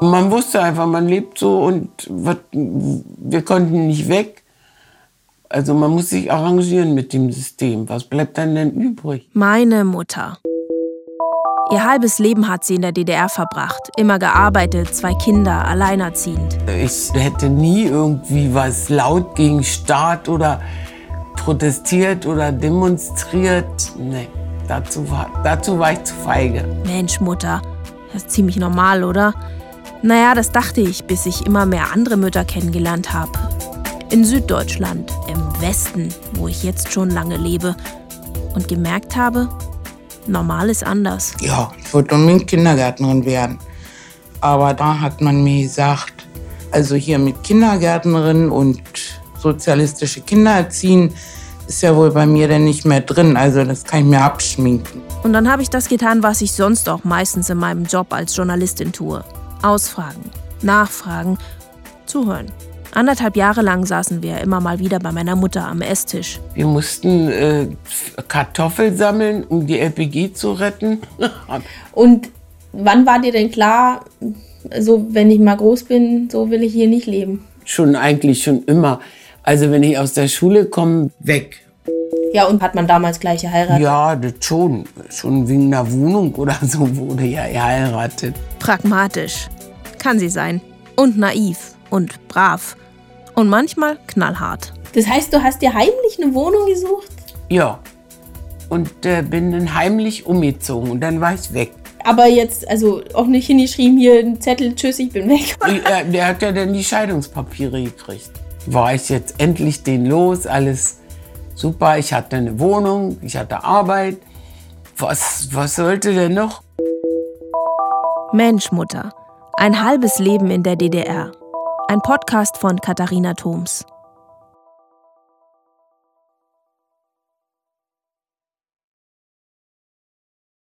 Man wusste einfach, man lebt so und wir konnten nicht weg. Also man muss sich arrangieren mit dem System. Was bleibt dann denn übrig? Meine Mutter. Ihr halbes Leben hat sie in der DDR verbracht. Immer gearbeitet, zwei Kinder, alleinerziehend. Ich hätte nie irgendwie was laut gegen Staat oder protestiert oder demonstriert. Nee, dazu war, dazu war ich zu feige. Mensch, Mutter, das ist ziemlich normal, oder? Naja, das dachte ich, bis ich immer mehr andere Mütter kennengelernt habe. In Süddeutschland, im Westen, wo ich jetzt schon lange lebe. Und gemerkt habe, normal ist anders. Ja, ich wollte unbedingt Kindergärtnerin werden. Aber da hat man mir gesagt, also hier mit Kindergärtnerin und sozialistische Kinder erziehen, ist ja wohl bei mir denn nicht mehr drin. Also das kann ich mir abschminken. Und dann habe ich das getan, was ich sonst auch meistens in meinem Job als Journalistin tue. Ausfragen, nachfragen, zuhören. Anderthalb Jahre lang saßen wir immer mal wieder bei meiner Mutter am Esstisch. Wir mussten äh, Kartoffeln sammeln, um die LPG zu retten. Und wann war dir denn klar, so wenn ich mal groß bin, so will ich hier nicht leben? Schon eigentlich schon immer. Also wenn ich aus der Schule komme, weg. Ja, und hat man damals gleich geheiratet? Ja, das schon. Schon wegen einer Wohnung oder so wurde ja geheiratet. Pragmatisch. Kann sie sein. Und naiv. Und brav. Und manchmal knallhart. Das heißt, du hast dir heimlich eine Wohnung gesucht? Ja. Und äh, bin dann heimlich umgezogen und dann war ich weg. Aber jetzt, also auch nicht hingeschrieben, hier ein Zettel, tschüss, ich bin weg. Der, der hat ja dann die Scheidungspapiere gekriegt. War ich jetzt endlich den los, alles super. Ich hatte eine Wohnung, ich hatte Arbeit. Was, was sollte denn noch? Mensch, Mutter. Ein halbes Leben in der DDR. Ein Podcast von Katharina Thoms.